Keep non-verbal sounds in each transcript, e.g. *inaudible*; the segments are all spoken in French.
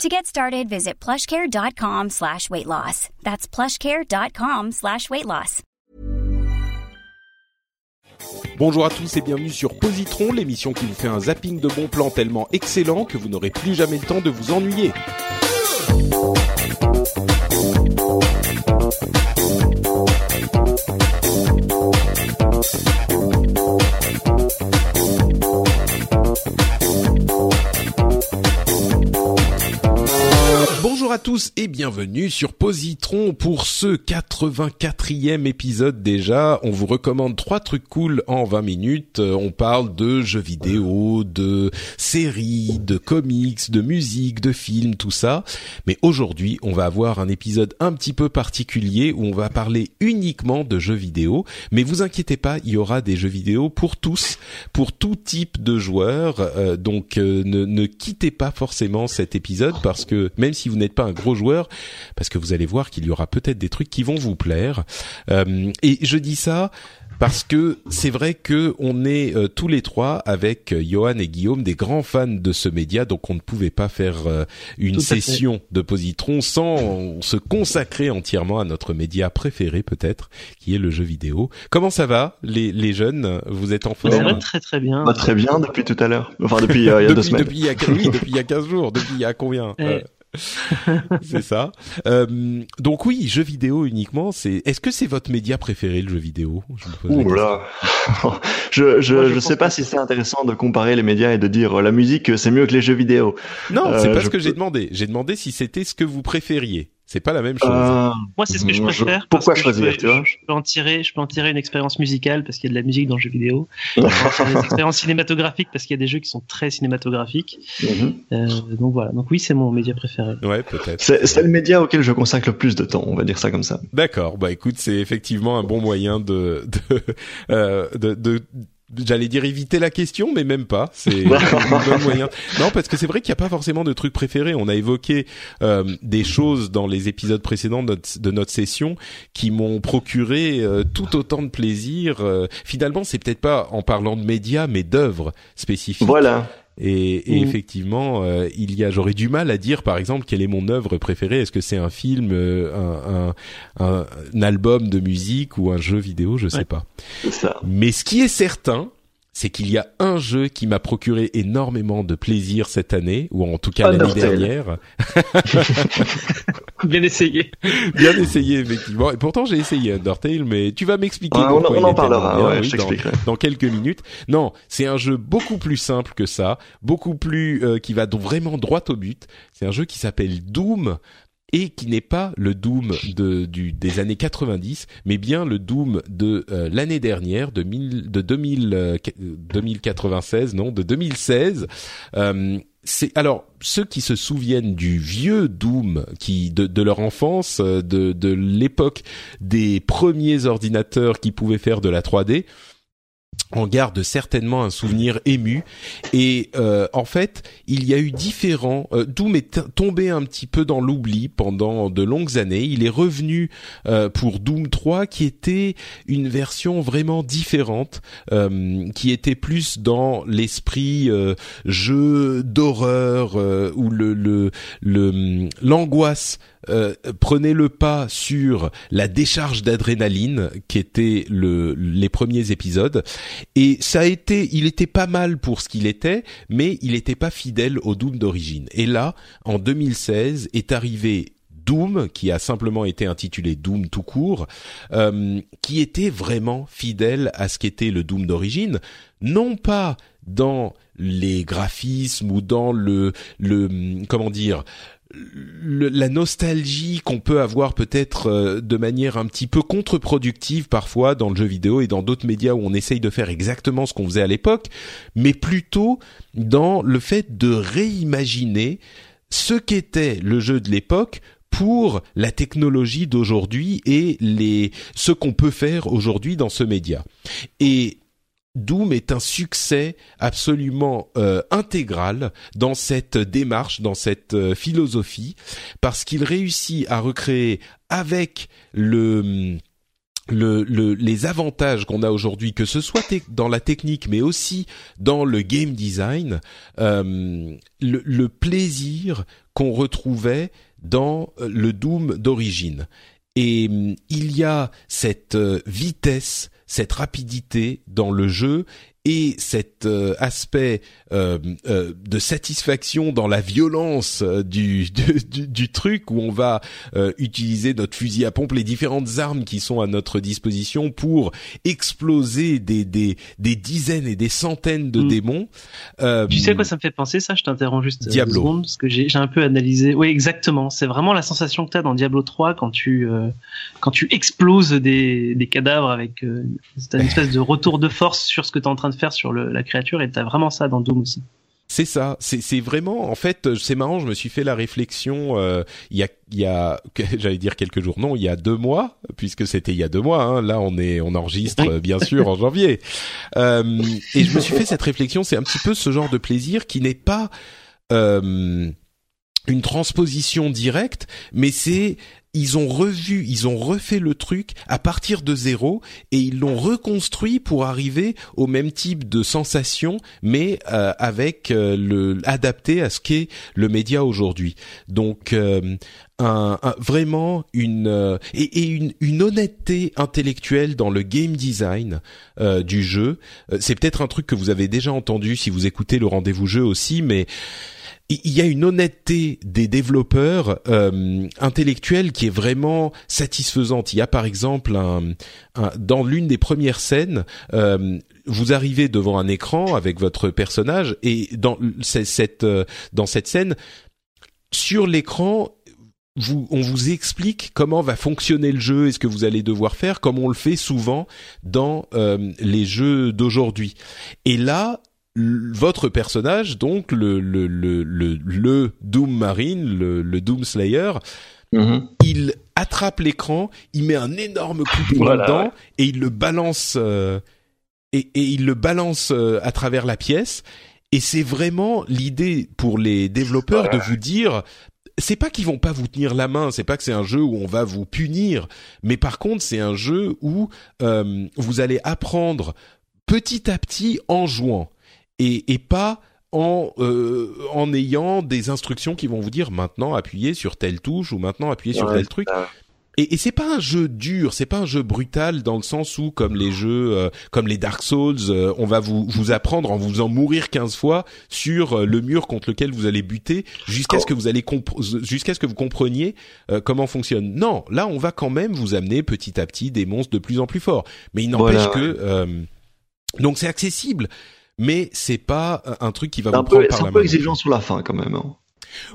To get started, visit plushcare.com slash weight loss. That's plushcare.com slash weight loss. Bonjour à tous et bienvenue sur Positron, l'émission qui vous fait un zapping de bons plans tellement excellent que vous n'aurez plus jamais le temps de vous ennuyer. Bonjour à tous et bienvenue sur Positron pour ce 84e épisode déjà. On vous recommande trois trucs cool en 20 minutes. Euh, On parle de jeux vidéo, de séries, de comics, de musique, de films, tout ça. Mais aujourd'hui, on va avoir un épisode un petit peu particulier où on va parler uniquement de jeux vidéo. Mais vous inquiétez pas, il y aura des jeux vidéo pour tous, pour tout type de joueurs. Euh, donc euh, ne, ne quittez pas forcément cet épisode parce que même si vous n'êtes pas un gros joueur, parce que vous allez voir qu'il y aura peut-être des trucs qui vont vous plaire. Euh, et je dis ça parce que c'est vrai que on est euh, tous les trois avec euh, Johan et Guillaume des grands fans de ce média, donc on ne pouvait pas faire euh, une fait. session de positron sans se consacrer entièrement à notre média préféré peut-être, qui est le jeu vidéo. Comment ça va, les, les jeunes? Vous êtes en forme? Ça va très très bien. Bah, très bien depuis tout à l'heure. Enfin, depuis euh, il y a *laughs* deux semaines. depuis il y a oui, depuis il y a 15 jours, depuis il y a combien? C'est ça. Euh, donc oui, jeux vidéo uniquement. C'est. Est-ce que c'est votre média préféré le jeu vidéo? Je me Ouh là. *laughs* je je, Moi, je je sais pas que si c'est intéressant de comparer les médias et de dire euh, la musique euh, c'est mieux que les jeux vidéo. Non, Euh, c'est pas je ce que peux- j'ai demandé. J'ai demandé si c'était ce que vous préfériez. C'est pas la même chose. Euh, Moi, c'est ce que je je- préfère. pourquoi choisir, peux- tu vois je peux en tirer, je peux en tirer une expérience musicale parce qu'il y a de la musique dans le jeu vidéo. Je peux en tirer des expériences cinématographiques parce qu'il y a des jeux qui sont très cinématographiques. mhm. Euh, donc voilà. Donc oui, c'est mon média préféré. Ouais, peut-être. C'est c'est le média auquel je consacre le plus de temps, on va dire ça comme ça. D'accord. Bah écoute, c'est effectivement un bon moyen de de euh, de, de- J'allais dire éviter la question, mais même pas. C'est *laughs* un bon moyen. Non, parce que c'est vrai qu'il n'y a pas forcément de trucs préférés. On a évoqué euh, des choses dans les épisodes précédents de notre, de notre session qui m'ont procuré euh, tout autant de plaisir. Euh, finalement, c'est peut-être pas en parlant de médias, mais d'œuvres spécifiques. Voilà. Et, et Mm. effectivement, euh, il y a, j'aurais du mal à dire, par exemple, quelle est mon œuvre préférée. Est-ce que c'est un film, euh, un, un, un, album de musique ou un jeu vidéo? Je sais Ouais. pas. Ça. Mais ce qui est certain, c'est qu'il y a un jeu qui m'a procuré énormément de plaisir cette année, ou en tout cas l'année dernière. *laughs* Bien essayé. Bien essayé, effectivement. Et pourtant, j'ai essayé Undertale, mais tu vas m'expliquer Ouais, on, pourquoi on il en parlera, bien, ouais, oui, je dans- quelques minutes. Non, c'est un jeu beaucoup plus simple que ça, beaucoup plus euh, qui va donc vraiment droit au but. C'est un jeu qui s'appelle Doom et qui n'est pas le Doom de, des années 90, mais bien le Doom de euh, l'année dernière, de, mille, de 2000, euh, 2096, non, de 2016. Euh, c'est alors ceux qui se souviennent du vieux Doom, qui de, leur enfance, de, de l'époque des premiers ordinateurs qui pouvaient faire de la 3D, en garde certainement un souvenir ému. Et euh, en fait, il y a eu différents. euh, Doom est tombé un petit peu dans l'oubli pendant de longues années. Il est revenu euh, pour Doom 3, qui était une version vraiment différente, euh, qui était plus dans l'esprit euh, jeu d'horreur euh, où le le l'angoisse euh, prenait le pas sur la décharge d'adrénaline qui était le les premiers épisodes. Et ça a été il était pas mal pour ce qu'il était mais il était pas fidèle au Doom d'origine. Et là en 2016 est arrivé Doom, qui a simplement été intitulé Doom tout court, euh, qui était vraiment fidèle à ce qu'était le Doom d'origine, non pas dans les graphismes ou dans le le comment dire le- la nostalgie qu'on peut avoir peut-être euh, de manière un petit peu contre-productive parfois dans le jeu vidéo et dans d'autres médias où on essaye de faire exactement ce qu'on faisait à l'époque, mais plutôt dans le fait de réimaginer ce qu'était le jeu de l'époque pour la technologie d'aujourd'hui et les ce qu'on peut faire aujourd'hui dans ce média. Et Doom est un succès absolument euh, intégral dans cette démarche, dans cette euh, philosophie, parce qu'il réussit à recréer avec le, les avantages qu'on a aujourd'hui, que ce soit dans la technique, mais aussi dans le game design, euh, le, le, plaisir qu'on retrouvait dans le Doom d'origine. Et il y a cette vitesse cette rapidité dans le jeu et cet euh, aspect euh, euh, de satisfaction dans la violence du, *laughs* du, du, truc où on va utiliser notre fusil à pompe, les différentes armes qui sont à notre disposition pour exploser des, des, des dizaines et des centaines de mm. démons. tu sais quoi ça me fait penser ça? Je t'interromps juste Diablo. Seconde, parce que j'ai un peu analysé. Oui, exactement. C'est vraiment la sensation que tu as dans Diablo 3 quand tu quand tu exploses des, des cadavres avec une espèce de retour de force sur ce que tu es en train de faire sur la créature et t'as vraiment ça dans Doom aussi. C'est ça, c'est vraiment en fait c'est marrant, je me suis fait la réflexion euh, il y a il y a *laughs* j'allais dire quelques jours non, il y a deux mois puisque c'était il y a deux mois hein, là on est on enregistre bien sûr en janvier. *laughs* Euh, et je me suis fait cette réflexion, c'est un petit peu ce genre de plaisir qui n'est pas euh, une transposition directe, mais c'est ils ont revu, ils ont refait le truc à partir de zéro et ils l'ont reconstruit pour arriver au même type de sensation, mais euh, avec euh, le adapté à ce qu'est le média aujourd'hui. Donc euh, un, vraiment une et, et une, une, honnêteté intellectuelle dans le game design du jeu. C'est peut-être un truc que vous avez déjà entendu si vous écoutez le rendez-vous jeu aussi, mais il y a une honnêteté des développeurs euh, intellectuels qui est vraiment satisfaisante. Il y a par exemple un, dans l'une des premières scènes, euh, vous arrivez devant un écran avec votre personnage et dans cette euh, dans cette scène sur l'écran vous, on vous explique comment va fonctionner le jeu et ce que vous allez devoir faire, comme on le fait souvent dans euh, les jeux d'aujourd'hui. Et là, votre personnage, donc le le le le, Doom Marine, le, Doom Slayer, mm-hmm. il attrape l'écran, il met un énorme coup de *laughs* poing dedans et il le balance euh, et, et, il le balance euh, à travers la pièce. Et c'est vraiment l'idée pour les développeurs de vous dire, c'est pas qu'ils vont pas vous tenir la main, c'est pas que c'est un jeu où on va vous punir, mais par contre c'est un jeu où euh, vous allez apprendre petit à petit en jouant et, et pas en euh, en ayant des instructions qui vont vous dire maintenant appuyez sur telle touche ou maintenant appuyez sur tel truc. Et, et c'est pas un jeu dur, c'est pas un jeu brutal dans le sens où comme les jeux euh, comme les Dark Souls, euh, on va vous vous apprendre en vous faisant mourir 15 fois sur euh, le mur contre lequel vous allez buter jusqu'à ce que vous allez jusqu'à ce que vous compreniez comment fonctionne. Non, là on va quand même vous amener petit à petit des monstres de plus en plus forts. Mais il n'empêche que donc c'est accessible mais c'est pas un truc qui va vous prendre par la main. C'est un peu exigeant sur la fin quand même. Hein.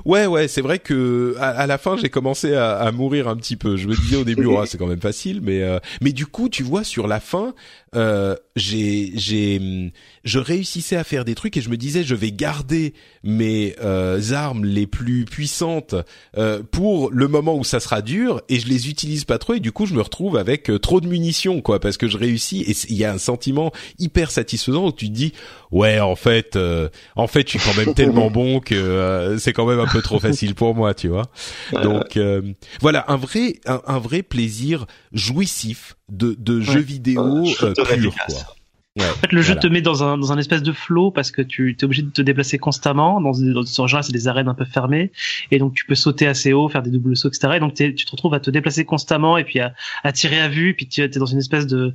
Ouais, ouais, c'est vrai que à, la fin j'ai commencé à, à, mourir un petit peu. Je me disais au début, *laughs* oh, c'est quand même facile, mais euh, mais du coup, tu vois, sur la fin, euh, j'ai j'ai je réussissais à faire des trucs et je me disais, je vais garder mes euh, armes les plus puissantes euh, pour le moment où ça sera dur et je les utilise pas trop et du coup je me retrouve avec euh, trop de munitions quoi parce que je réussis et il y a un sentiment hyper satisfaisant où tu te dis ouais en fait euh, en fait je suis quand même tellement bon que euh, c'est quand même un peu trop facile pour moi tu vois. Donc euh, voilà un vrai un, vrai plaisir jouissif de, de jeux vidéo pur quoi en fait, le jeu te met dans un, dans un espèce de flow parce que tu es obligé de te déplacer constamment. Dans, dans, ce genre, c'est des arènes un peu fermées. Et donc, tu peux sauter assez haut, faire des doubles sauts, etc. Et donc, tu te retrouves à te déplacer constamment et puis à, à tirer à vue. Puis tu es dans une espèce de,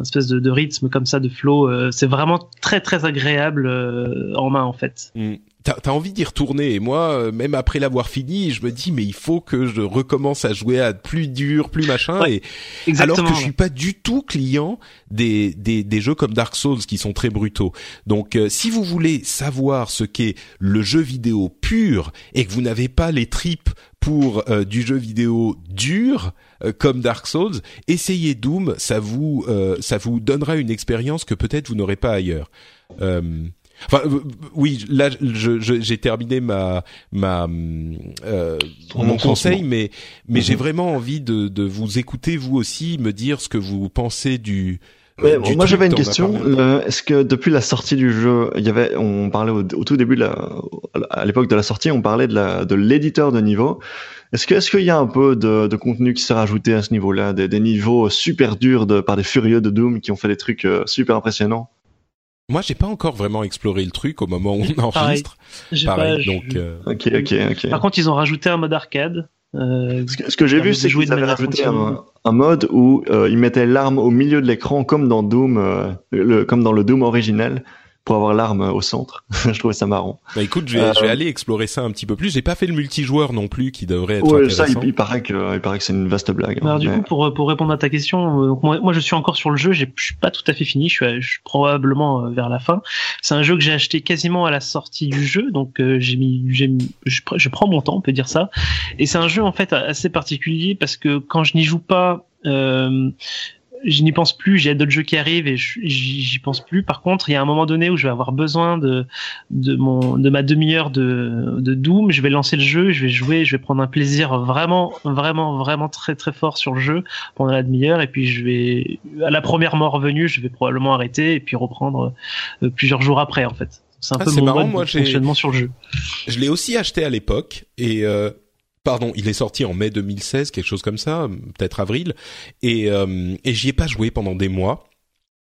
espèce de, de, rythme comme ça, de flow. Euh, c'est vraiment très, très agréable euh, en main, en fait. Mm t'as as envie d'y retourner. Et moi, euh, même après l'avoir fini, je me dis mais il faut que je recommence à jouer à plus dur, plus machin. et alors que je suis pas du tout client des, des, des jeux comme Dark Souls qui sont très brutaux. Donc euh, si vous voulez savoir ce qu'est le jeu vidéo pur et que vous n'avez pas les tripes pour euh, du jeu vidéo dur comme Dark Souls, essayez Doom. Ça vous ça vous donnera une expérience que peut-être vous n'aurez pas ailleurs. Enfin, euh, oui, là, j'ai terminé ma ma euh, mon conseil, mais mais j'ai mhm. vraiment envie de, de vous écouter vous aussi, me dire ce que vous pensez du. Euh, moi j'avais une question. Est-ce que depuis la sortie du jeu, il y avait, on parlait au, tout début, de la, à l'époque de la sortie, on parlait de l'éditeur de niveau. Est-ce que est-ce qu'il y a un peu de, de contenu qui s'est rajouté à ce niveau-là, des, des, niveaux super durs de, par des furieux de Doom qui ont fait des trucs super impressionnants? Moi, j'ai pas encore vraiment exploré le truc au moment où on enregistre. Pareil, donc. Euh... Ok, ok, ok. Par contre, ils ont rajouté un mode arcade. Euh, ce que, j'ai vu, c'est qu'ils avaient rajouté un, un, mode où euh, ils mettaient l'arme au milieu de l'écran, comme dans Doom, euh, le, comme dans le Doom original pour avoir l'arme au centre. *laughs* je trouvais ça marrant. Bah écoute, je vais, je vais, euh, aller explorer ça un petit peu plus. J'ai pas fait le multijoueur non plus, qui devrait être ouais, intéressant. Ça, il, paraît que, il paraît que c'est une vaste blague. Hein, Alors du coup, pour pour répondre à ta question, euh, moi, moi, je suis encore sur le jeu. Je suis pas tout à fait fini. Je suis, je suis probablement euh, vers la fin. C'est un jeu que j'ai acheté quasiment à la sortie du jeu, donc j'ai mis, j'ai, je, je prends mon temps, on peut dire ça. Et c'est un jeu en fait assez particulier parce que quand je n'y joue pas. Euh, je n'y pense plus. J'ai d'autres jeux qui arrivent et j'y pense plus. Par contre, il y a un moment donné où je vais avoir besoin de de mon de ma demi-heure de de Doom. Je vais lancer le jeu, je vais jouer, je vais prendre un plaisir vraiment vraiment vraiment très très fort sur le jeu pendant la demi-heure et puis je vais à la première mort venue, je vais probablement arrêter et puis reprendre euh, plusieurs jours après en fait. C'est un ah, peu mon marrant, moi, fonctionnement sur le jeu. Je l'ai aussi acheté à l'époque et euh, Pardon, il est sorti en mai 2016, quelque chose comme ça, peut-être avril, et, euh, et j'y ai pas joué pendant des mois.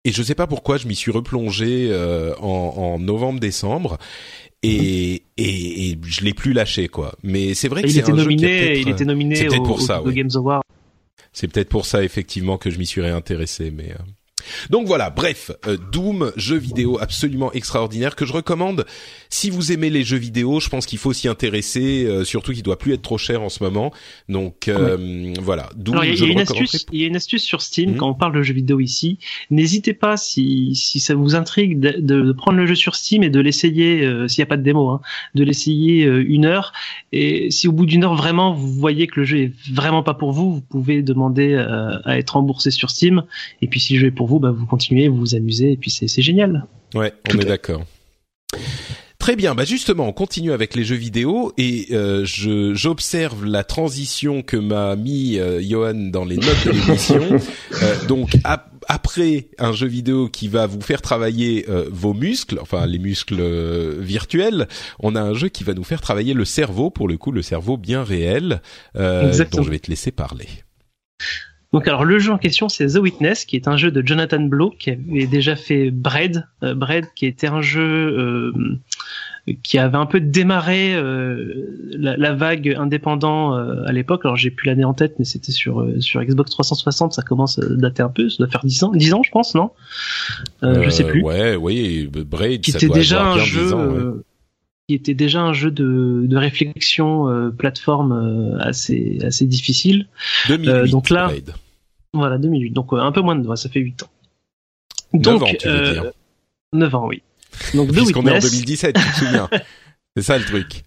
Et je sais pas pourquoi, je m'y suis replongé euh, en, en novembre-décembre. Et, et, et, je l'ai plus lâché quoi. Mais c'est vrai que c'est un nominé, jeu il était nominé au, pour ça, Games Award. C'est peut-être pour ça effectivement que je m'y suis réintéressé, mais euh, donc voilà, bref, euh, Doom, jeu vidéo absolument extraordinaire que je recommande. Si vous aimez les jeux vidéo, je pense qu'il faut s'y intéresser, euh, surtout qu'il doit plus être trop cher en ce moment. Donc euh, voilà, Doom. il y, a une astuce, il y a une astuce sur Steam mhm. quand on parle de jeux vidéo ici. N'hésitez pas si si ça vous intrigue de, de, prendre le jeu sur Steam et de l'essayer s'il n'y a pas de démo, hein, de l'essayer une heure. Et si au bout d'une heure vraiment vous voyez que le jeu est vraiment pas pour vous, vous pouvez demander à être remboursé sur Steam. Et puis si le jeu est pour vous, bah, vous continuez, vous vous amusez, et puis c'est génial. Ouais, on est d'accord. Très bien, bah justement, on continue avec les jeux vidéo et euh, j'observe la transition que m'a mis euh, Johan dans les notes de l'émission. *laughs* euh, donc après un jeu vidéo qui va vous faire travailler euh, vos muscles, enfin les muscles euh, virtuels, on a un jeu qui va nous faire travailler le cerveau, pour le coup le cerveau bien réel, dont je vais te laisser parler. Donc alors le jeu en question c'est The Witness qui est un jeu de Jonathan Blow qui avait déjà fait Bread, euh, Bread qui était un jeu euh, qui avait un peu démarré euh, la, vague indépendant à l'époque. Alors j'ai plus l'année en tête mais c'était sur sur Xbox 360, ça commence à dater un peu, ça doit faire 10 ans, 10 ans je pense, non? Je sais plus. Ouais, oui, Bread qui était déjà un jeu qui était déjà un jeu de, de réflexion plateforme assez assez difficile. 2008, donc là, voilà, 2008. Donc un peu moins de ça fait 8 ans. Donc, 9 ans, tu veux euh, dire. 9 ans, oui. Donc The Puisqu'on est en 2017, tu te souviens. *laughs* C'est ça le truc.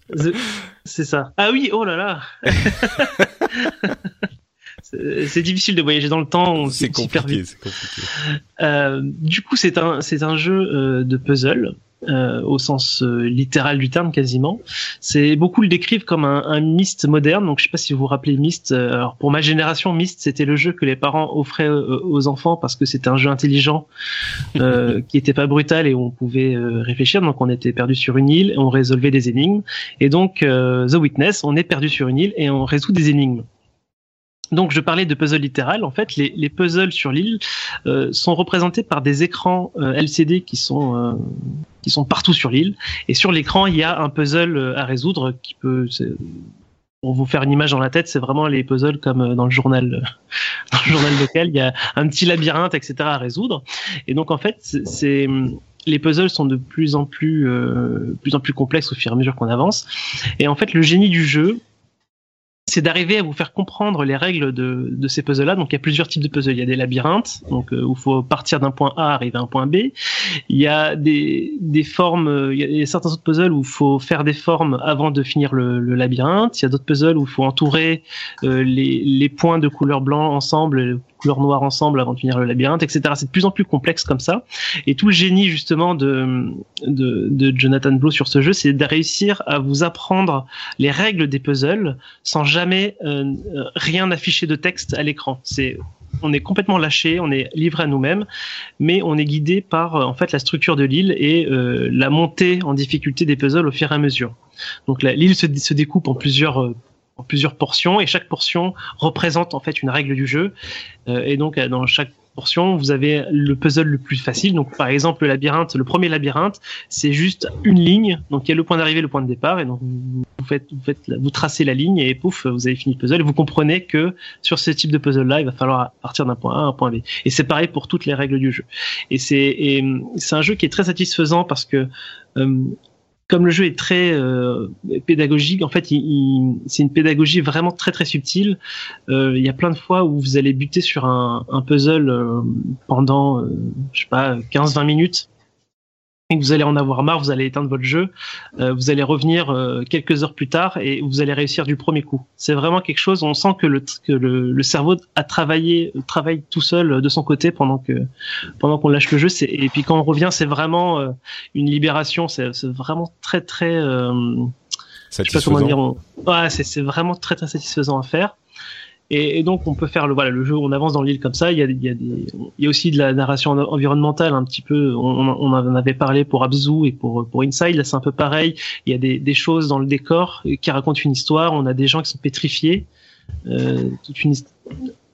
C'est ça. Ah oui, oh là là. *laughs* c'est difficile de voyager dans le temps. C'est compliqué, c'est compliqué. Euh, du coup, c'est un c'est un jeu euh, de puzzle euh, au sens euh, littéral du terme quasiment. C'est beaucoup le décrivent comme un, un Myst moderne. Donc je sais pas si vous vous rappelez Myst. Euh, alors pour ma génération, Myst c'était le jeu que les parents offraient aux enfants parce que c'était un jeu intelligent *laughs* qui était pas brutal et où on pouvait réfléchir. Donc on était perdu sur une île et on résolvait des énigmes. Et donc The Witness, on est perdu sur une île et on résout des énigmes. Donc je parlais de puzzle littéral. En fait, les, les puzzles sur l'île euh, sont représentés par des écrans euh, LCD qui sont euh, qui sont partout sur l'île. Et sur l'écran, il y a un puzzle à résoudre qui peut pour vous faire une image dans la tête, c'est vraiment les puzzles comme dans le journal, *laughs* dans le journal local. Il y a un petit labyrinthe, etc. à résoudre. Et donc en fait, c'est les puzzles sont de plus en plus, euh, plus en plus complexes au fur et à mesure qu'on avance. Et en fait, le génie du jeu, c'est d'arriver à vous faire comprendre les règles de, de ces puzzles-là. Donc il y a plusieurs types de puzzles. Il y a des labyrinthes, donc euh, où il faut partir d'un point A arriver à un point B. Il y a des, des formes, euh, il y a certains autres puzzles où il faut faire des formes avant de finir le, labyrinthe. Il y a d'autres puzzles où il faut entourer euh, les, les points de couleur blanc ensemble couleurs noires ensemble avant de finir le labyrinthe, etc. C'est de plus en plus complexe comme ça. Et tout le génie justement de de, de Jonathan Blow sur ce jeu, c'est de réussir à vous apprendre les règles des puzzles sans jamais euh, rien afficher de texte à l'écran. C'est on est complètement lâché, on est livré à nous-mêmes, mais on est guidé par en fait la structure de l'île et la montée en difficulté des puzzles au fur et à mesure. Donc l'île se, se, découpe en plusieurs plusieurs portions et chaque portion représente en fait une règle du jeu. Euh, et donc dans chaque portion, vous avez le puzzle le plus facile. Donc par exemple le labyrinthe, le premier labyrinthe, c'est juste une ligne. Donc il y a le point d'arrivée, le point de départ, et donc vous faites, vous faites, vous tracez la ligne et pouf, vous avez fini le puzzle. Et vous comprenez que sur ce type de puzzle-là, il va falloir partir d'un point A à un point B. Et c'est pareil pour toutes les règles du jeu. Et c'est c'est un jeu qui est très satisfaisant parce que euh, comme le jeu est très euh, pédagogique, en fait, c'est une pédagogie vraiment très très subtile. Euh, il y a plein de fois où vous allez buter sur un, puzzle euh, pendant, je sais pas, 15-20 minutes vous allez en avoir marre, vous allez éteindre votre jeu, euh, vous allez revenir euh, quelques heures plus tard et vous allez réussir du premier coup. C'est vraiment quelque chose, on sent que le, que le, le, cerveau a travaillé, travaille tout seul de son côté pendant que pendant qu'on lâche le jeu. Et puis quand on revient, c'est vraiment euh, une libération. C'est vraiment très très. Euh, je sais pas comment dire. Ouais, c'est vraiment très très satisfaisant à faire. Et, donc on peut faire le voilà le jeu, on avance dans l'île comme ça. Il y a, il y a, des, il y a aussi de la narration environnementale un petit peu. On, on en avait parlé pour Abzu et pour pour Inside. Là c'est un peu pareil. Il y a des, des choses dans le décor qui racontent une histoire. On a des gens qui sont pétrifiés. Euh, toute une,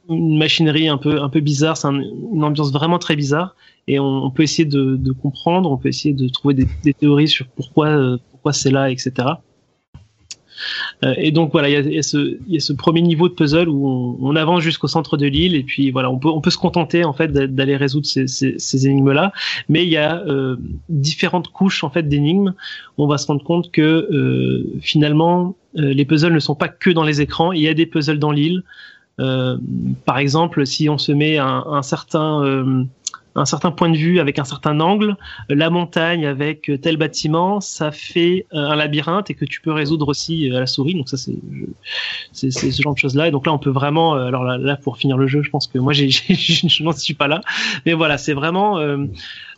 une machinerie un peu un peu bizarre. C'est un, une ambiance vraiment très bizarre. Et on, peut essayer de, de, comprendre. On peut essayer de trouver des, des théories sur pourquoi euh, pourquoi c'est là, etc. Euh, et donc voilà, il y a, ce, premier niveau de puzzle où on, avance jusqu'au centre de l'île et puis voilà, on peut se contenter en fait d'aller résoudre ces, ces, ces énigmes là, mais il y a euh, différentes couches en fait d'énigmes. On va se rendre compte que euh, finalement les puzzles ne sont pas que dans les écrans, il y a des puzzles dans l'île. Par exemple, si on se met un certain un certain point de vue avec un certain angle, la montagne avec tel bâtiment, ça fait euh, un labyrinthe et que tu peux résoudre aussi euh, à la souris. Donc ça c'est ce genre de choses là. Et donc là on peut vraiment, euh, alors là, là pour finir le jeu, je pense que moi *laughs* je n'en suis pas là, mais voilà c'est vraiment, euh,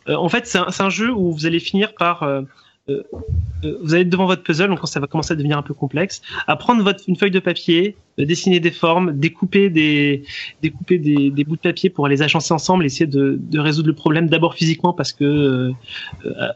en fait c'est un, jeu où vous allez finir par euh, vous allez devant votre puzzle, donc ça va commencer à devenir un peu complexe, à prendre votre, une feuille de papier, euh, dessiner des formes, découper des, découper des, des, bouts de papier pour les agencer ensemble, essayer de, de résoudre le problème d'abord physiquement parce que euh,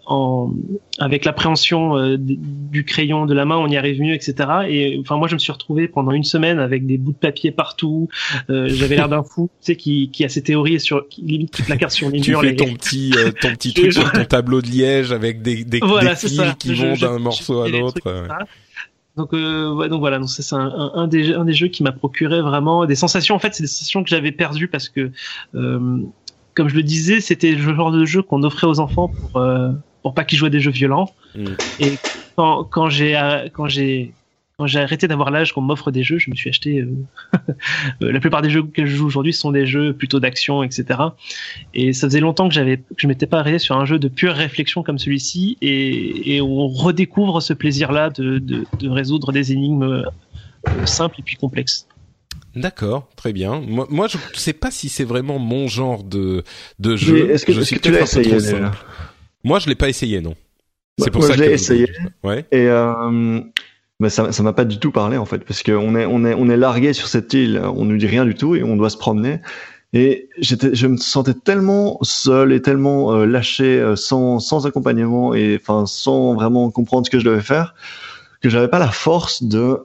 en, avec l'appréhension euh, du crayon de la main, on y arrive mieux, etc. Et enfin moi je me suis retrouvé pendant une semaine avec des bouts de papier partout. Euh, J'avais l'air d'un fou, tu sais, qui, qui a ses théories sur qui limite qui placarde sur les murs. Tu fais ton petit ton petit truc *laughs* sur ton tableau de liège avec des des, voilà, des qui vont d'un morceau à l'autre. Donc, euh, ouais, donc voilà, donc c'est un, un, un, des, un des jeux qui m'a procuré vraiment des sensations. En fait, c'est des sensations que j'avais perdues parce que, euh, comme je le disais, c'était le genre de jeu qu'on offrait aux enfants pour euh, pour pas qu'ils jouent à des jeux violents. Mm. Et quand, quand j'ai quand j'ai quand j'ai arrêté d'avoir l'âge qu'on m'offre des jeux, je me suis acheté. Euh... *laughs* la plupart des jeux que je joue aujourd'hui sont des jeux plutôt d'action, etc. Et ça faisait longtemps que j'avais, que je m'étais pas arrêté sur un jeu de pure réflexion comme celui-ci, et, et, on redécouvre ce plaisir-là de, de, de, résoudre des énigmes euh, simples et puis complexes. D'accord, très bien. Moi, moi, je sais pas si c'est vraiment mon genre de de jeu. Est-ce que, je est suis que tu l'as essayé Moi, je l'ai pas essayé, non. C'est pour moi, ça je l'ai essayé. Ouais. Et euh, mais ça ça m'a pas du tout parlé en fait parce qu'on est on est on est largué sur cette île, on nous dit rien du tout et on doit se promener. Et j'étais, je me sentais tellement seul et tellement euh, lâché, euh, sans sans accompagnement et enfin sans vraiment comprendre ce que je devais faire, que j'avais pas la force de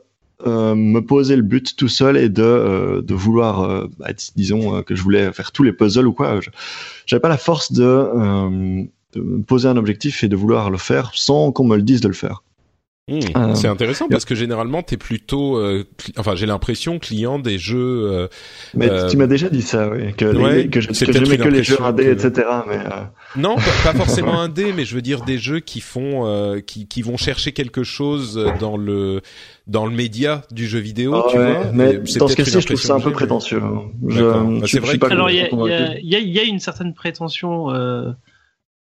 euh, me poser le but tout seul et de euh, de vouloir, bah, disons que je voulais faire tous les puzzles ou quoi. J'avais pas la force de, de me poser un objectif et de vouloir le faire sans qu'on me le dise de le faire. Mmh, euh, c'est intéressant parce que généralement t'es plutôt, euh, enfin j'ai l'impression client des jeux. Euh, mais tu m'as déjà dit ça, oui, que, ouais, les, que je j'aimais que les jeux indés, que... etc. Mais non, pas, pas *laughs* forcément indés, mais je veux dire des jeux qui font, qui, qui vont chercher quelque chose dans le dans le média du jeu vidéo, ah, tu ouais, vois. Mais dans ce cas-ci, je trouve ça un peu prétentieux. Je, bah, je, vrai suis pas Alors il y a, y, a, y a une certaine prétention.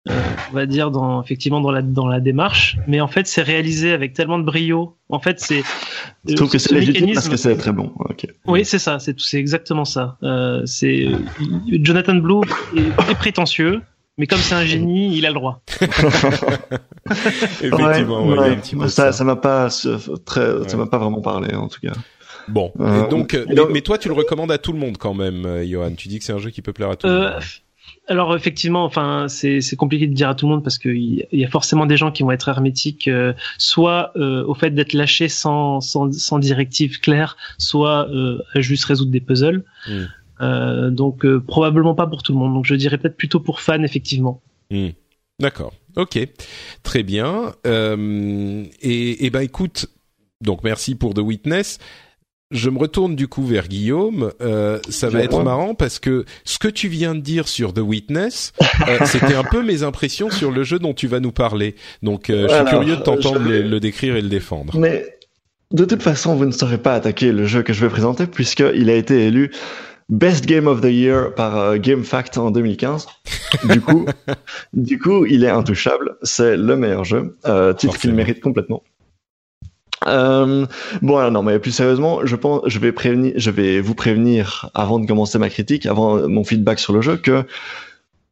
Euh on va dire dans effectivement dans la dans la démarche, mais en fait c'est réalisé avec tellement de brio. En fait c'est. Je trouve que c'est légitime parce que c'est très bon. Oui c'est ça, c'est c'est exactement ça. c'est Jonathan Blue est, prétentieux, mais comme c'est un génie, il a le droit. *laughs* Effectivement, ouais, Un petit ça, ça m'a pas très, ça m'a pas vraiment parlé en tout cas. Bon, donc, mais, toi, tu le recommandes à tout le monde quand même, Johan. Tu dis que c'est un jeu qui peut plaire à tout le monde. Alors effectivement, enfin c'est compliqué de dire à tout le monde parce qu'il y a forcément des gens qui vont être hermétiques, euh, soit euh, au fait d'être lâchés sans, sans, sans directive claire, soit euh, à juste résoudre des puzzles. Hmm. donc probablement pas pour tout le monde. Donc je dirais peut-être plutôt pour fans effectivement. Hmm. D'accord. Ok. Très bien. et, et ben écoute, donc merci pour The Witness je me retourne du coup vers Guillaume. Euh, ça va être marrant parce que ce que tu viens de dire sur The Witness, euh, *laughs* c'était un peu mes impressions sur le jeu dont tu vas nous parler. Donc, euh, je suis curieux de t'entendre le, décrire et le défendre. Mais de toute façon, vous ne saurez pas attaquer le jeu que je vais présenter puisqu'il a été élu Best Game of the Year par GameFAQT en 2015. *laughs* Du coup, du coup, il est intouchable. C'est le meilleur jeu, titre qu'il mérite complètement. Euh, bon, non, mais plus sérieusement, je pense, je vais prévenir, je vais vous prévenir avant de commencer ma critique, avant mon feedback sur le jeu, que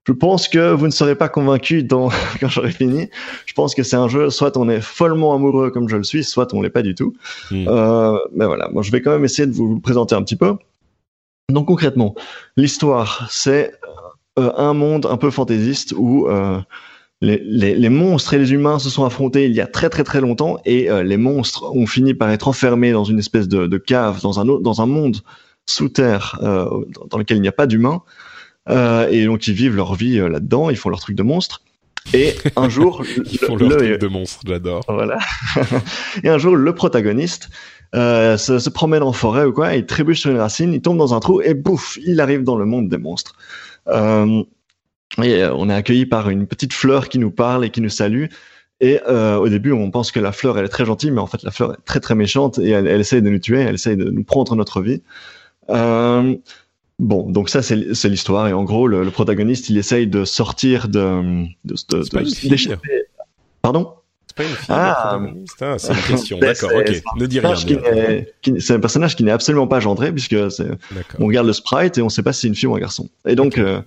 je pense que vous ne serez pas convaincu dans, *laughs* quand j'aurai fini. Je pense que c'est un jeu, soit on est follement amoureux comme je le suis, soit on l'est pas du tout. Hmm. Euh, mais voilà, moi je vais quand même essayer de vous le présenter un petit peu. Donc concrètement, l'histoire, c'est euh, un monde un peu fantaisiste où les, monstres et les humains se sont affrontés il y a très très très longtemps et euh, les monstres ont fini par être enfermés dans une espèce de, cave, dans un, dans un monde sous terre euh, dans lequel il n'y a pas d'humains. Euh, et donc ils vivent leur vie là-dedans, ils font leur truc de monstre. Et un jour, *laughs* ils font leur truc de monstre, j'adore. Voilà. *laughs* et un jour, le protagoniste se, se, promène en forêt ou quoi, il trébuche sur une racine, il tombe dans un trou et bouf, il arrive dans le monde des monstres. Euh, et euh, on est accueilli par une petite fleur qui nous parle et qui nous salue. Et euh, au début, on pense que la fleur, elle est très gentille, mais en fait, la fleur est très très méchante et elle, elle essaye de nous tuer, elle essaye de nous prendre notre vie. Euh, bon, donc ça, c'est l'histoire. Et en gros, le, protagoniste, il essaye de sortir de, de, de, Pardon? Pas une fille ah, c'est une *laughs* question. D'accord, ok. Ne dis rien. C'est un personnage qui n'est absolument pas genré puisque on regarde le sprite et on sait pas si c'est une fille ou un garçon. Et donc, euh,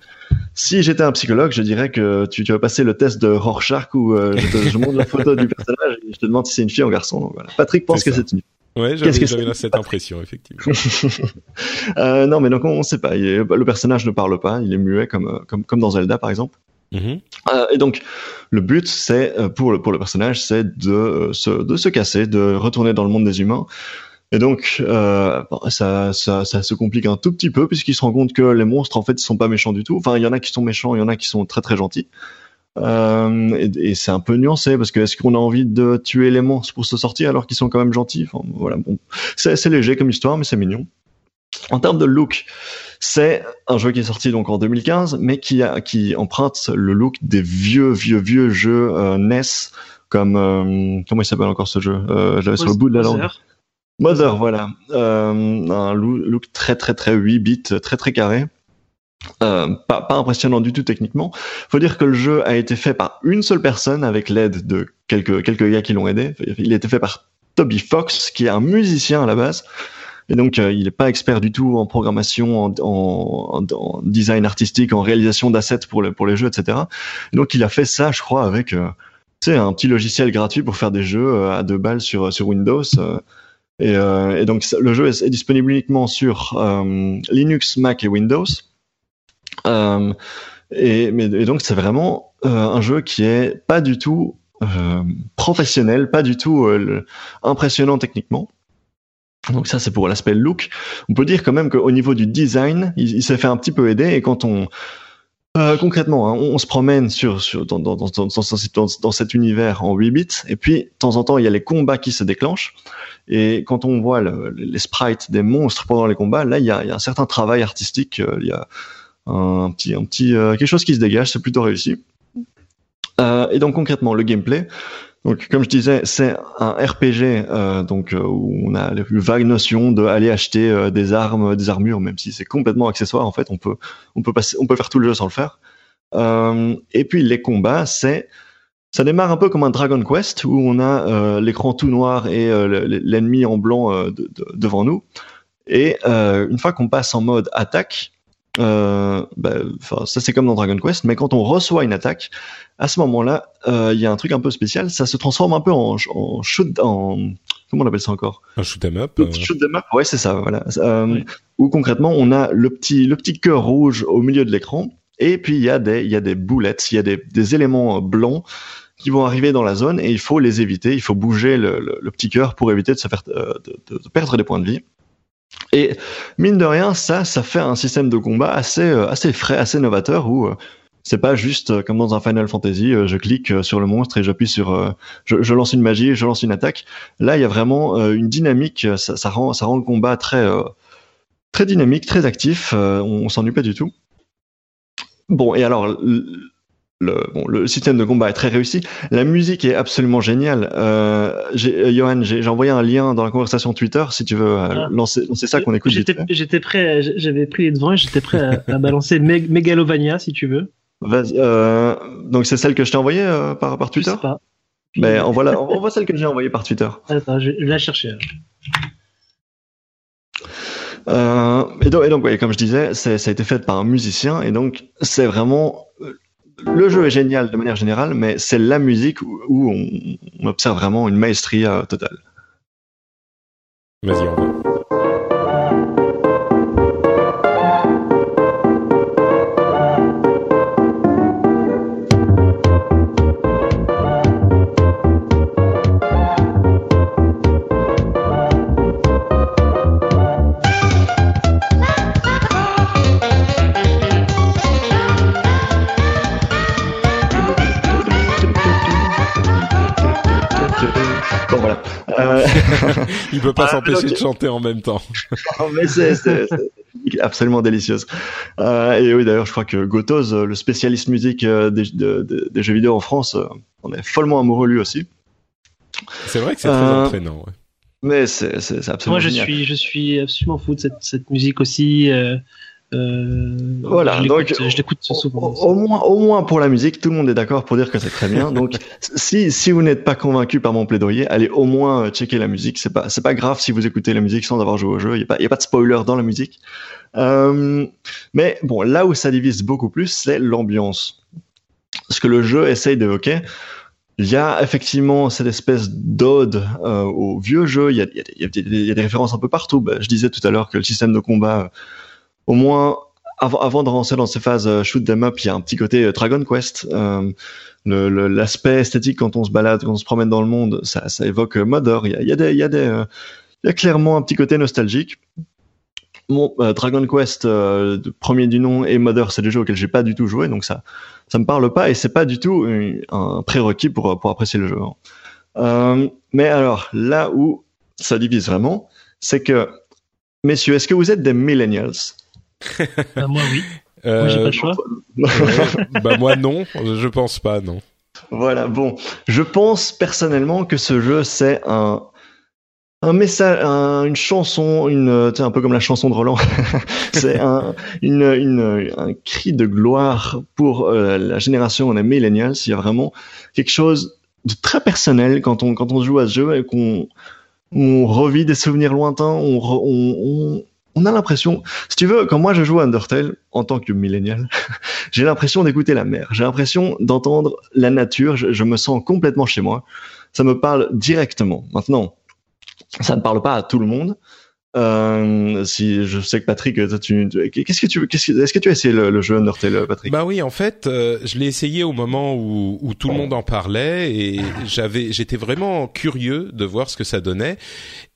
si j'étais un psychologue, je dirais que tu, tu vas passer le test de Rorschach où euh, je, te, montre la photo du personnage et je te demande si c'est une fille ou un garçon. Donc, voilà. Patrick pense que c'est une fille. Ouais, j'avais, j'avais cette impression, effectivement. *laughs* euh, non, mais donc on ne sait pas. le personnage ne parle pas, il est muet comme, comme, comme dans Zelda, par exemple. Mm-hmm. Euh, et donc, le but, c'est euh, pour le pour le personnage, c'est de euh, se de se casser, de retourner dans le monde des humains. Et donc, ça, ça, ça se complique un tout petit peu puisqu'il se rend compte que les monstres, en fait, ils sont pas méchants du tout. Enfin, il y en a qui sont méchants, il y en a qui sont très très gentils. Et, et c'est un peu nuancé parce que est-ce qu'on a envie de tuer les monstres pour se sortir alors qu'ils sont quand même gentils? Enfin, Voilà, bon, c'est léger comme histoire, mais c'est mignon. En termes de look, c'est un jeu qui est sorti donc en 2015, mais qui, a, qui emprunte le look des vieux, vieux, vieux jeux euh, NES, comme euh, comment il s'appelle encore ce jeu euh, J'avais sur le bout de la langue. Mother, voilà, euh, un look très, très, très 8 bits, très, très carré. Euh, pas, pas impressionnant du tout techniquement. Faut dire que le jeu a été fait par une seule personne avec l'aide de quelques quelques gars qui l'ont aidé. Il a été fait par Toby Fox, qui est un musicien à la base. Et donc, euh, il n'est pas expert du tout en programmation, en, design artistique, en réalisation d'assets pour, les, jeux, etc. Et donc, il a fait ça, je crois, avec euh, un petit logiciel gratuit pour faire des jeux euh, à deux balles sur, Windows. Euh. Et, donc, le jeu est, disponible uniquement sur Linux, Mac et Windows. et donc, c'est vraiment un jeu qui est pas du tout professionnel, pas du tout impressionnant techniquement. Donc ça, c'est pour l'aspect look. On peut dire quand même qu'au niveau du design, il, s'est fait un petit peu aider. Et quand on euh, concrètement, hein, on, se promène dans, cet univers en 8 bits, et puis de temps en temps, il y a les combats qui se déclenchent. Et quand on voit le, les sprites des monstres pendant les combats, là, il y a, il y a un certain travail artistique. Euh, il y a un petit, euh, quelque chose qui se dégage. C'est plutôt réussi. Et donc concrètement, le gameplay. Donc, comme je disais, c'est un RPG euh, donc euh, où on a la plus vague notion de aller acheter euh, des armes, des armures, même si c'est complètement accessoire. En fait, on peut on peut passer, on peut faire tout le jeu sans le faire. et puis les combats, c'est ça démarre un peu comme un Dragon Quest où on a l'écran tout noir et l'ennemi en blanc devant nous. Et une fois qu'on passe en mode attaque, euh, bah, ça c'est comme dans Dragon Quest, mais quand on reçoit une attaque, à ce moment-là, euh, il y a un truc un peu spécial, ça se transforme un peu en, en shoot, en comment on appelle ça encore? Un shoot 'em up. Euh. Shoot 'em up, ouais c'est ça, voilà. Euh, Où concrètement on a le petit le petit cœur rouge au milieu de l'écran, et puis il y a des il y a des boulettes, il y a des, des éléments blancs qui vont arriver dans la zone et il faut les éviter, il faut bouger le, le, petit cœur pour éviter de se faire de, de perdre des points de vie. Et mine de rien, ça, ça fait un système de combat assez, euh, assez frais, assez novateur où euh, c'est pas juste euh, comme dans un Final Fantasy, je clique sur le monstre et j'appuie sur, je, lance une magie, je lance une attaque. Là, il y a vraiment une dynamique, ça, ça, rend, ça rend le combat très, très dynamique, très actif. on, on s'ennuie pas du tout. Bon, et alors le, bon, le système de combat est très réussi. La musique est absolument géniale. Euh, euh Johan, j'ai envoyé un lien dans la conversation Twitter si tu veux euh, ah. lancer, lancer ça qu'on écoute. J'étais prêt, j'avais pris les devants et j'étais prêt à, balancer Megalovania si tu veux. Euh, donc c'est celle que je t'ai envoyée par, par Twitter. Je sais pas. Mais on voit, on voit celle que j'ai envoyée par Twitter. Attends, je, vais la chercher. Euh, et donc, et donc ouais, comme je disais, ça a été fait par un musicien et donc c'est vraiment le jeu est génial de manière générale, mais c'est la musique où, on, observe vraiment une maestria totale. Vas-y. Il peut pas ah, s'empêcher de chanter en même temps. *laughs* mais c'est absolument délicieuse. Euh, et oui, d'ailleurs, je crois que Gotoz, le spécialiste musique euh, des, des jeux vidéo en France, euh, on est follement amoureux lui aussi. C'est vrai que c'est très entraînant. Ouais. Mais c'est absolument. Moi, je suis, je suis absolument fou de cette, cette musique aussi. Euh, voilà, je donc je l'écoute souvent. Au, moins, au moins pour la musique, tout le monde est d'accord pour dire que c'est très bien. *laughs* Donc, si si vous n'êtes pas convaincu par mon plaidoyer, allez au moins euh, checker la musique. C'est pas c'est pas grave si vous écoutez la musique sans avoir joué au jeu. Il y a pas il y a pas de spoiler dans la musique. Euh, mais bon, là où ça divise beaucoup plus, c'est l'ambiance. Ce que le jeu essaye d'évoquer. Il y a effectivement cette espèce d'ode euh, au vieux jeu. Il y a, il y, a, il y a, des références un peu partout. Bah, je disais tout à l'heure que le système de combat au moins avant, avant de rentrer dans ces phases euh, shoot them up, il y a un petit côté euh, Dragon Quest. Euh, L'aspect esthétique quand on se balade, quand on se promène dans le monde, ça, évoque Mother. Il y a, clairement un petit côté nostalgique. Dragon Quest premier du nom et Mother, c'est des jeux auxquels j'ai pas du tout joué, donc ça, ça me parle pas et c'est pas du tout un, prérequis pour pour apprécier le jeu. Hein. mais alors là où ça divise vraiment, c'est que messieurs, est-ce que vous êtes des millennials? Bah, moi, oui. Euh, moi, j'ai pas le choix. bah, moi, non. Je pense pas, non. Voilà, bon. Je pense personnellement que ce jeu, c'est un, un message, une chanson, une, un peu comme la chanson de Roland. *laughs* c'est un, une, une, un cri de gloire pour euh, la génération des millennials. Il y a vraiment quelque chose de très personnel quand on, quand on joue à ce jeu et qu'on on revit des souvenirs lointains, on, on, on a l'impression, si tu veux, quand moi je joue à Undertale en tant que millénial, *laughs* j'ai l'impression d'écouter la mer, j'ai l'impression d'entendre la nature, je, me sens complètement chez moi. Ça me parle directement. Maintenant, ça ne parle pas à tout le monde. Euh, si je sais que Patrick, tu, qu'est-ce que tu, qu'est-ce est-ce que tu as essayé le, jeu Undertale, Patrick? Bah oui, en fait, euh, je l'ai essayé au moment où, où tout le monde en parlait et j'avais, j'étais vraiment curieux de voir ce que ça donnait.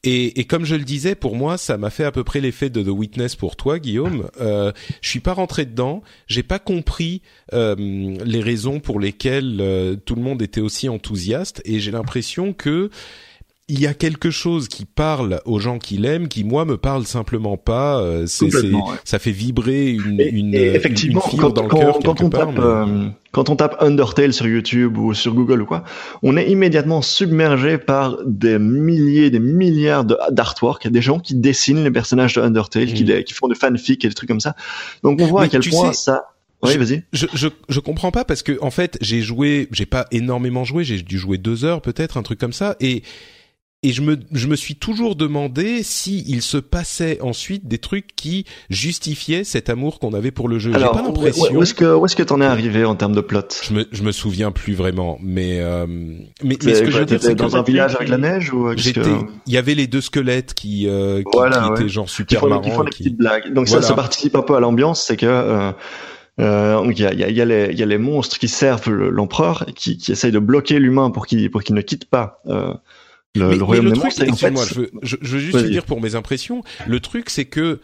Et, et, comme je le disais, pour moi, ça m'a fait à peu près l'effet de The Witness pour toi, Guillaume. Euh, je suis pas rentré dedans, j'ai pas compris euh, les raisons pour lesquelles euh, tout le monde était aussi enthousiaste, et j'ai l'impression que il y a quelque chose qui parle aux gens qui l'aiment, qui moi me parle simplement pas. Euh, c'est, ça fait vibrer une, une, effectivement, une quand, dans le cœur quand, on tape, euh, quand on tape Undertale sur YouTube ou sur Google ou quoi, on est immédiatement submergé par des milliers, des milliards d'artwork. Il y a des gens qui dessinent les personnages de Undertale, qui, mm. qui, font des fanfics et des trucs comme ça. Donc on voit à quel point ça Oui, vas-y. Je, je je comprends pas parce que en fait j'ai joué, j'ai pas énormément joué, j'ai dû jouer deux heures peut-être, un truc comme ça, et et je me, je me suis toujours demandé si il se passait ensuite des trucs qui justifiaient cet amour qu'on avait pour le jeu. J'ai pas l'impression. Où, est-ce que où est-ce que t'en es arrivé en termes de plot? Je me je me souviens plus vraiment, mais euh, mais, mais ce que je veux dire c'est dans un village avec la neige ou j'étais. Il y avait les deux squelettes qui euh, qui, qui étaient genre super qui font, marrants. Qui font des petites blagues. Donc ça, ça participe un peu à l'ambiance, c'est que. Euh, euh, il y, a, y, a, y, a les, y a les monstres qui servent l'empereur, qui, qui essayent de bloquer l'humain pour qu'il pour qu'il ne quitte pas euh, le, mais, le royaume mais le truc, fait, je, veux, je, je veux juste Vas-y. dire pour mes impressions, le truc c'est que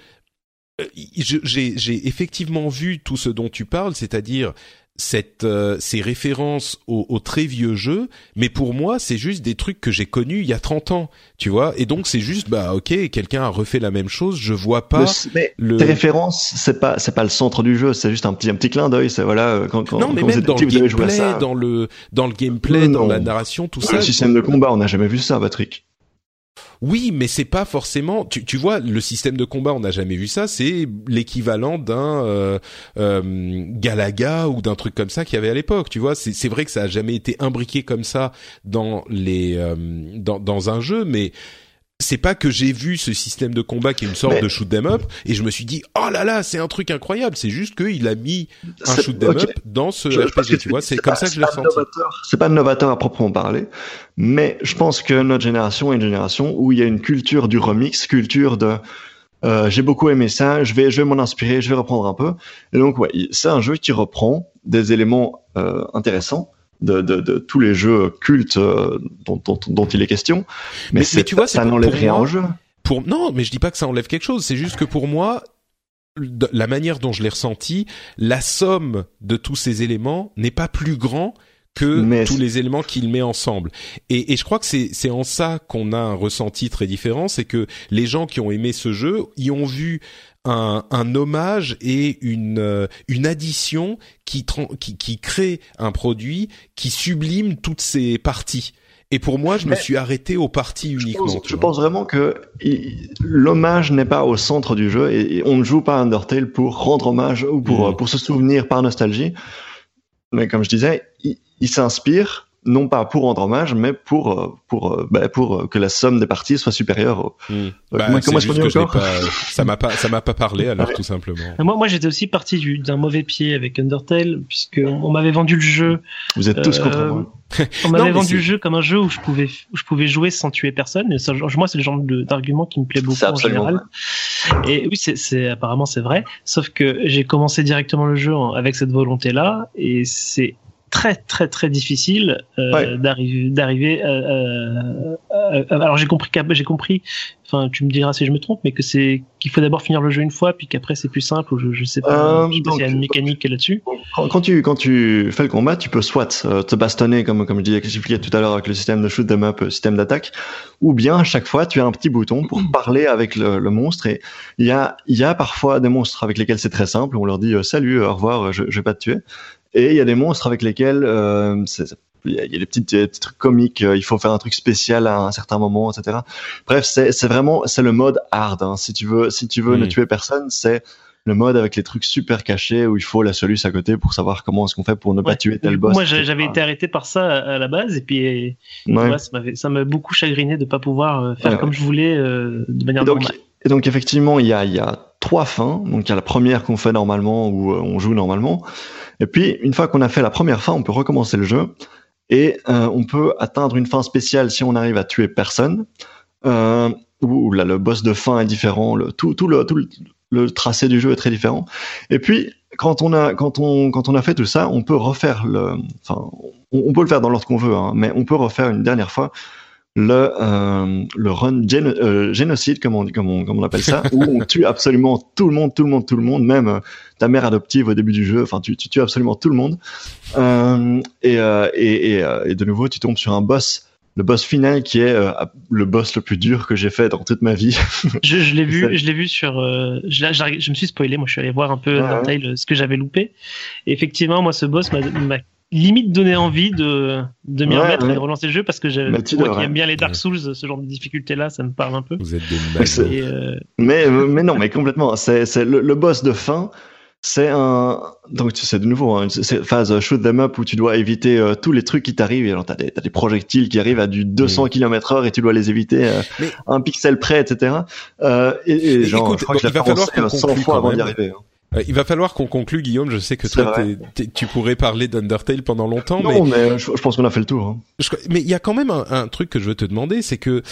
euh, j'ai j'ai effectivement vu tout ce dont tu parles, c'est-à-dire cette euh, ces références aux, aux très vieux jeux, mais pour moi c'est juste des trucs que j'ai connus il y a 30 ans, tu vois, et donc c'est juste bah ok quelqu'un a refait la même chose, je vois pas mais le tes références, c'est pas c'est pas le centre du jeu, c'est juste un petit un petit clin d'œil. C'est voilà euh, quand quand, non mais quand vous même êtes dans petit, le vous gameplay, ça. dans le dans le gameplay, dans la narration, tout ça. Le système de combat, on n'a jamais vu ça, Patrick. Oui, mais c'est pas forcément. Tu, vois, le système de combat, on n'a jamais vu ça. C'est l'équivalent d'un euh, euh, Galaga ou d'un truc comme ça qu'il y avait à l'époque. Tu vois, c'est vrai que ça a jamais été imbriqué comme ça dans les euh, dans un jeu, mais c'est pas que j'ai vu ce système de combat qui est une sorte Mais- de shoot 'em up et je me suis dit oh là là c'est un truc incroyable c'est juste qu'il a mis un shoot 'em up dans ce Je- tu vois c'est comme pas- ça que je l'ai novateur. C'est pas novateur à proprement parler, mais je pense que notre génération est une génération où il y a une culture du remix, culture de euh, j'ai beaucoup aimé ça, je vais je vais m'en inspirer, je vais reprendre un peu. Et donc ouais, c'est un jeu qui reprend des éléments euh, intéressants. De, de, de tous les jeux cultes euh, dont, dont, dont il est question, mais, Mais- tu vois, ça n'enlève rien moi, au jeu. pour non mais je dis pas que ça enlève quelque chose. C'est juste que pour moi la manière dont je l'ai ressenti la somme de tous ces éléments n'est pas plus grand que Mais tous les éléments qu'il met ensemble. Et, et je crois que c'est c'est en ça qu'on a un ressenti très différent. C'est que les gens qui ont aimé ce jeu y ont vu un, un hommage et une euh, une addition qui, qui qui crée un produit qui sublime toutes ces parties et pour moi je me suis arrêté aux parties Je uniquement pense, je pense vraiment que l'hommage n'est pas au centre du jeu et, et on ne joue pas Undertale pour rendre hommage ou pour, Mhm. euh, pour se souvenir par nostalgie. Mais comme je disais, il, il s'inspire non pas pour rendre hommage, mais pour euh, pour euh, bah, pour euh, que la somme des parties soit supérieure. Au... Euh, Bah, comment- comment dit que je pas, ça m'a pas, ça m'a pas parlé alors tout simplement. Moi, moi j'étais aussi parti du- d'un mauvais pied avec Undertale, puisque on, m'avait vendu le jeu. Vous êtes tous Euh, contre moi. On *laughs* m'avait vendu le jeu comme un jeu où je pouvais, où je pouvais jouer sans tuer personne. Et ça, genre, moi, c'est le genre d'argument qui me plaît beaucoup en général. Et oui, c'est, c'est apparemment c'est vrai. Sauf que j'ai commencé directement le jeu avec cette volonté-là, et c'est très très très difficile euh, Ouais. d'arriver d'arriver euh, euh, alors j'ai compris j'ai compris enfin tu me diras si je me trompe mais que c'est qu'il faut d'abord finir le jeu une fois puis qu'après c'est plus simple ou je, je sais pas, Euh, s'il y a une mécanique là-dessus. Quand, quand tu quand tu fais le combat, tu peux soit euh, te bastonner comme comme je disais, que j'expliquais tout à l'heure avec le système de shoot up, euh, système d'attaque, ou bien à chaque fois tu as un petit bouton pour parler avec le, le monstre et il y a il y a parfois des monstres avec lesquels c'est très simple, on leur dit euh, salut, au revoir, je, je vais pas te tuer, et il y a des monstres avec lesquels euh, il y, a, des petites, des petits trucs comiques, euh, il faut faire un truc spécial à un certain moment, etc. Bref, c'est vraiment c'est le mode hard. hein. Si tu veux si tu veux ne tuer personne, c'est le mode avec les trucs super cachés où il faut la soluce à côté pour savoir comment est-ce qu'on fait pour ne pas Ouais. tuer tel boss. moi j'avais été arrêté par ça à la base et puis. Ouais, ça m'a beaucoup chagriné de pas pouvoir euh, faire Ouais. comme je voulais euh, de manière Et donc, normale. et donc effectivement, il y a, il y a trois fins. Donc il y a la première qu'on fait normalement où on joue normalement. Et puis une fois qu'on a fait la première fin, on peut recommencer le jeu et euh, on peut atteindre une fin spéciale si on arrive à tuer personne. Euh, là le boss de fin est différent, tout, le, tracé du jeu est très différent. Et puis quand on a fait tout ça, on peut refaire le, enfin on, on peut le faire dans l'ordre qu'on veut, hein, mais on peut refaire une dernière fois le euh, le run géno- euh, génocide comme on comme on, comme on appelle ça *laughs* où on tue absolument tout le monde tout le monde tout le monde même euh, ta mère adoptive au début du jeu enfin tu, tu tues absolument tout le monde euh, et, euh, et, et, euh, et de nouveau tu tombes sur un boss le boss final qui est euh, le boss le plus dur que j'ai fait dans toute ma vie *laughs* Je, je l'ai vu, je l'ai vu sur. euh, je, me suis spoilé. Moi, je suis allé voir un peu Ouais, Undertale, euh, ce que j'avais loupé. Et effectivement, moi, ce boss m'a limite donné envie de de m'y Ouais, remettre ouais. et de relancer le jeu parce que j'ai, Mais tu moi qui devrais. aime bien les Dark Ouais. Souls, ce genre de difficulté-là, ça me parle un peu. Vous êtes des euh, mais euh, mais non mais complètement c'est c'est le, le boss de fin C'est un donc c'est de nouveau hein, c'est phase shoot them up où tu dois éviter euh, tous les trucs qui t'arrivent. Et alors t'as des, as des projectiles qui arrivent à du 200 mm. km heure et tu dois les éviter euh, un pixel près, etc. Euh, et, et genre, je crois que falloir qu'on 100 fois avant d'y arriver. Hein. Euh, il va falloir qu'on conclue, Guillaume. Je sais que toi, tu pourrais parler d'Undertale pendant longtemps. Non, mais, je, pense qu'on a fait le tour. Hein. mais il y a quand même un, un truc que je veux te demander, c'est que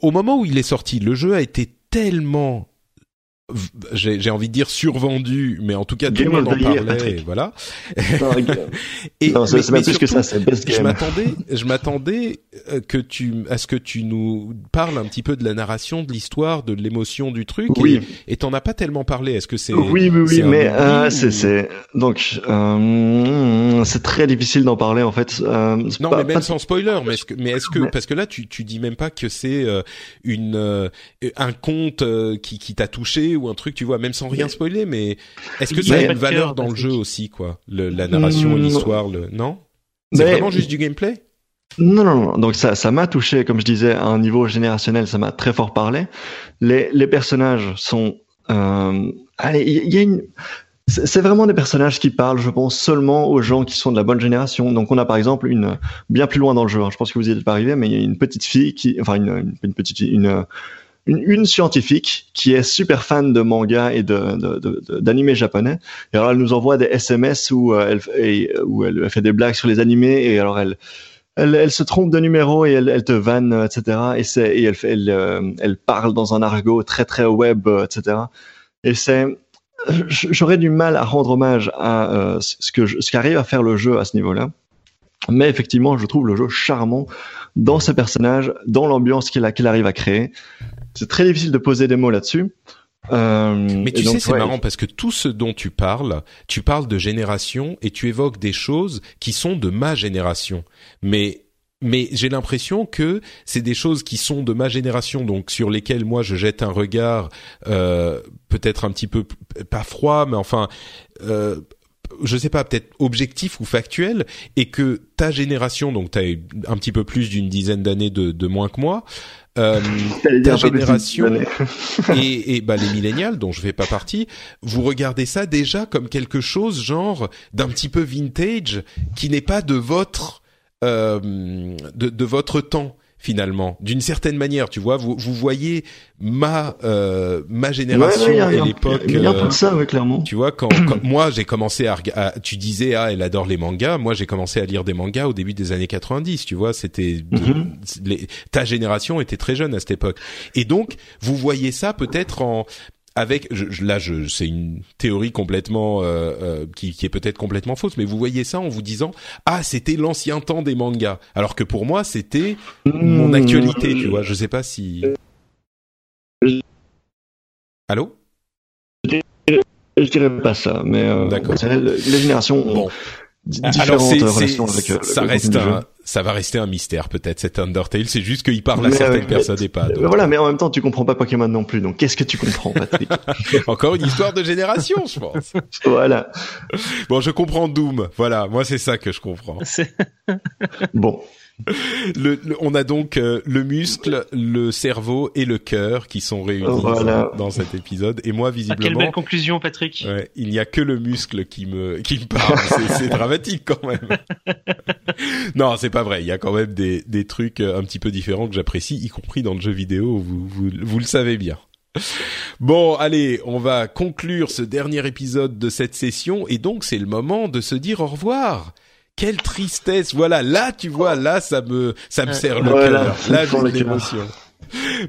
au moment où il est sorti, le jeu a été tellement j'ai envie de dire survendu, mais en tout cas tout le monde en parlait, voilà. *laughs* et non, c'est même plus que ça. Je m'attendais, je m'attendais euh, que tu, à ce que tu nous parles un petit peu de la narration, de l'histoire, de l'émotion du truc. Oui. Et t'en as pas tellement parlé. Est-ce que c'est Oui, oui, oui, mais euh, c'est, c'est donc euh, c'est très difficile d'en parler en fait. Euh, non, mais même sans spoiler. Mais est-ce que, mais est-ce que, parce que là, tu, tu dis même pas que c'est euh, une un conte qui, qui t'a touché ou un truc, tu vois, même sans rien spoiler, mais est-ce que ça a une valeur dans le jeu aussi, quoi, le, la narration, l'histoire, le non? C'est vraiment juste du gameplay? Non, non, non. Donc ça, ça m'a touché, comme je disais, à un niveau générationnel, ça m'a très fort parlé. Les, les personnages sont, euh... allez, il y, a une, c'est vraiment des personnages qui parlent, je pense, seulement aux gens qui sont de la bonne génération. Donc on a par exemple une bien plus loin dans le jeu. Hein, je pense que vous y êtes pas arrivé, mais il y a une petite fille qui, enfin une, une, une petite fille, une une, une, scientifique qui est super fan de manga et de, d'animés japonais. Et alors elle nous envoie des SMS où euh, elle, fait des blagues sur les animés et alors elle elle, elle se trompe de numéro et elle, elle te vanne, etc. Et c'est et elle euh, elle parle dans un argot très très web, etc. Et c'est j'aurais du mal à rendre hommage à euh, ce que ce qu'arrive à faire le jeu à ce niveau-là. Mais effectivement, je trouve le jeu charmant dans ses personnages, dans l'ambiance qu'il arrive à créer. C'est très difficile de poser des mots là-dessus. Euh, mais tu sais, c'est marrant parce que tout ce dont tu parles, tu parles de génération et tu évoques des choses qui sont de ma génération. Mais mais j'ai l'impression que c'est des choses qui sont de ma génération, donc sur lesquelles moi je jette un regard euh, peut-être un petit peu pas froid, mais enfin euh, je sais pas, peut-être objectif ou factuel, et que ta génération, donc tu as un petit peu plus d'une dizaine d'années de, de, moins que moi, euh, *laughs* ta génération et, et bah, les millénials dont je fais pas partie, vous regardez ça déjà comme quelque chose genre d'un petit peu vintage qui n'est pas de votre euh, de, de votre temps finalement. D'une certaine manière tu vois vous vous voyez ma euh, ma génération à l'époque il y a un de ça ouais, clairement. tu vois quand, moi j'ai commencé à, tu disais ah elle adore les mangas. Moi j'ai commencé à lire des mangas au début des années 90 tu vois. C'était mhm. ta génération était très jeune à cette époque. Et donc vous voyez ça peut-être en avec je, là je c'est une théorie complètement euh, euh, qui, qui est peut-être complètement fausse mais vous voyez ça en vous disant ah c'était l'ancien temps des mangas alors que pour moi c'était mon hmm. actualité tu vois je sais pas si allô? Je dirais pas ça mais euh, d'accord les générations bon. Alors c'est, ça reste un, ça va rester un mystère peut-être cet Undertale. C'est juste qu'il parle à certaines personnes et pas. d'autres. Voilà, mais en même temps tu comprends pas Pokémon non plus. Donc qu'est-ce que tu comprends, Patrick? *laughs* Encore une histoire de génération, je pense. *laughs* voilà. Bon, je comprends Doom. Voilà, moi c'est ça que je comprends. bon. Le, on a donc euh, le muscle, le cerveau et le cœur qui sont réunis dans, cet épisode. Et moi, visiblement, ah, quelle belle conclusion, Patrick. Ouais, il n'y a que le muscle qui me qui me parle. *laughs* c'est dramatique quand même. *laughs* non, c'est pas vrai. Il y a quand même des des trucs euh, un petit peu différents que j'apprécie, y compris dans le jeu vidéo. Vous vous vous le savez bien. Bon, allez, on va conclure ce dernier épisode de cette session et donc c'est le moment de se dire au revoir quelle tristesse. Voilà, là tu vois, là ça me ça me serre le cœur. Là j'ai l'émotion.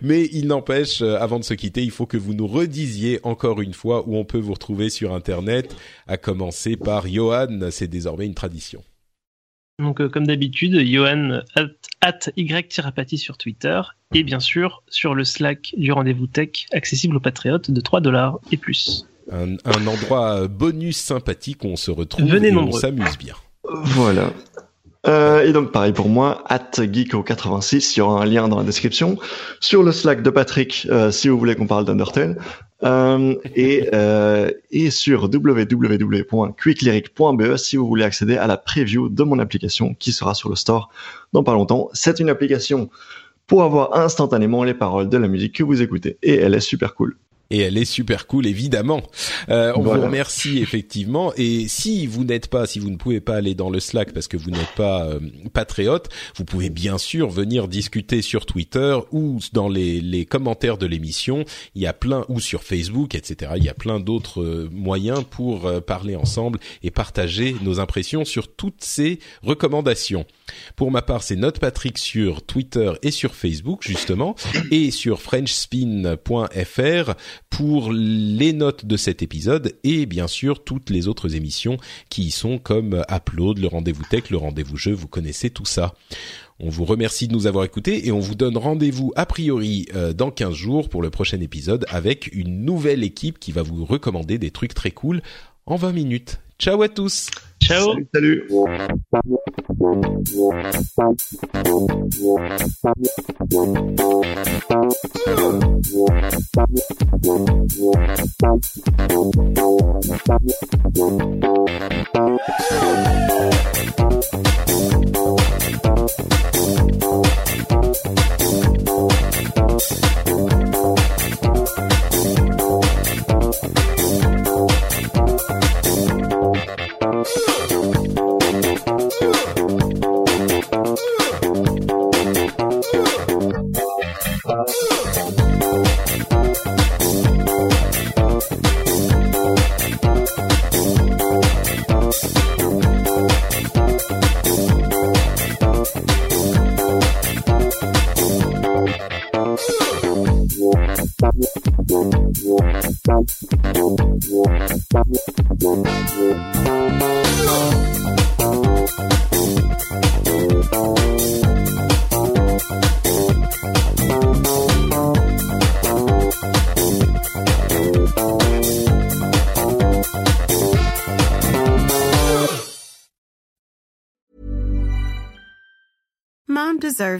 Mais il n'empêche, euh, avant de se quitter, il faut que vous nous redisiez encore une fois où on peut vous retrouver sur Internet, à commencer par Johan, c'est désormais une tradition. Donc euh, comme d'habitude, Johan at, y sur Twitter et bien sûr sur le Slack du rendez-vous tech accessible aux patriotes de 3 dollars et plus. Un, un, endroit bonus sympathique où on se retrouve et on s'amuse bien. Voilà. Euh, et donc pareil pour moi, at geeko86, il y aura un lien dans la description. Sur le Slack de Patrick, euh, si vous voulez qu'on parle d'Undertale. Euh, et, et sur www.quicklyric.be si vous voulez accéder à la preview de mon application qui sera sur le store dans pas longtemps. C'est une application pour avoir instantanément les paroles de la musique que vous écoutez et elle est super cool. Et elle est super cool évidemment. Euh, on vous remercie effectivement et si vous n'êtes pas, si vous ne pouvez pas aller dans le Slack parce que vous n'êtes pas euh, patriote, vous pouvez bien sûr venir discuter sur Twitter ou dans les, les commentaires de l'émission. Il y a plein ou sur Facebook, etc. Il y a plein d'autres euh, moyens pour euh, parler ensemble et partager nos impressions sur toutes ces recommandations. Pour ma part, c'est Note Patrick sur Twitter et sur Facebook justement et sur frenchspin.fr pour les notes de cet épisode et bien sûr toutes les autres émissions qui y sont comme Upload, le rendez-vous tech, le rendez-vous jeu, vous connaissez tout ça. On vous remercie de nous avoir écoutés et on vous donne rendez-vous a priori euh, dans 15 jours pour le prochain épisode avec une nouvelle équipe qui va vous recommander des trucs très cool en 20 minutes. Ciao à tous. Ciao. Salut. Mom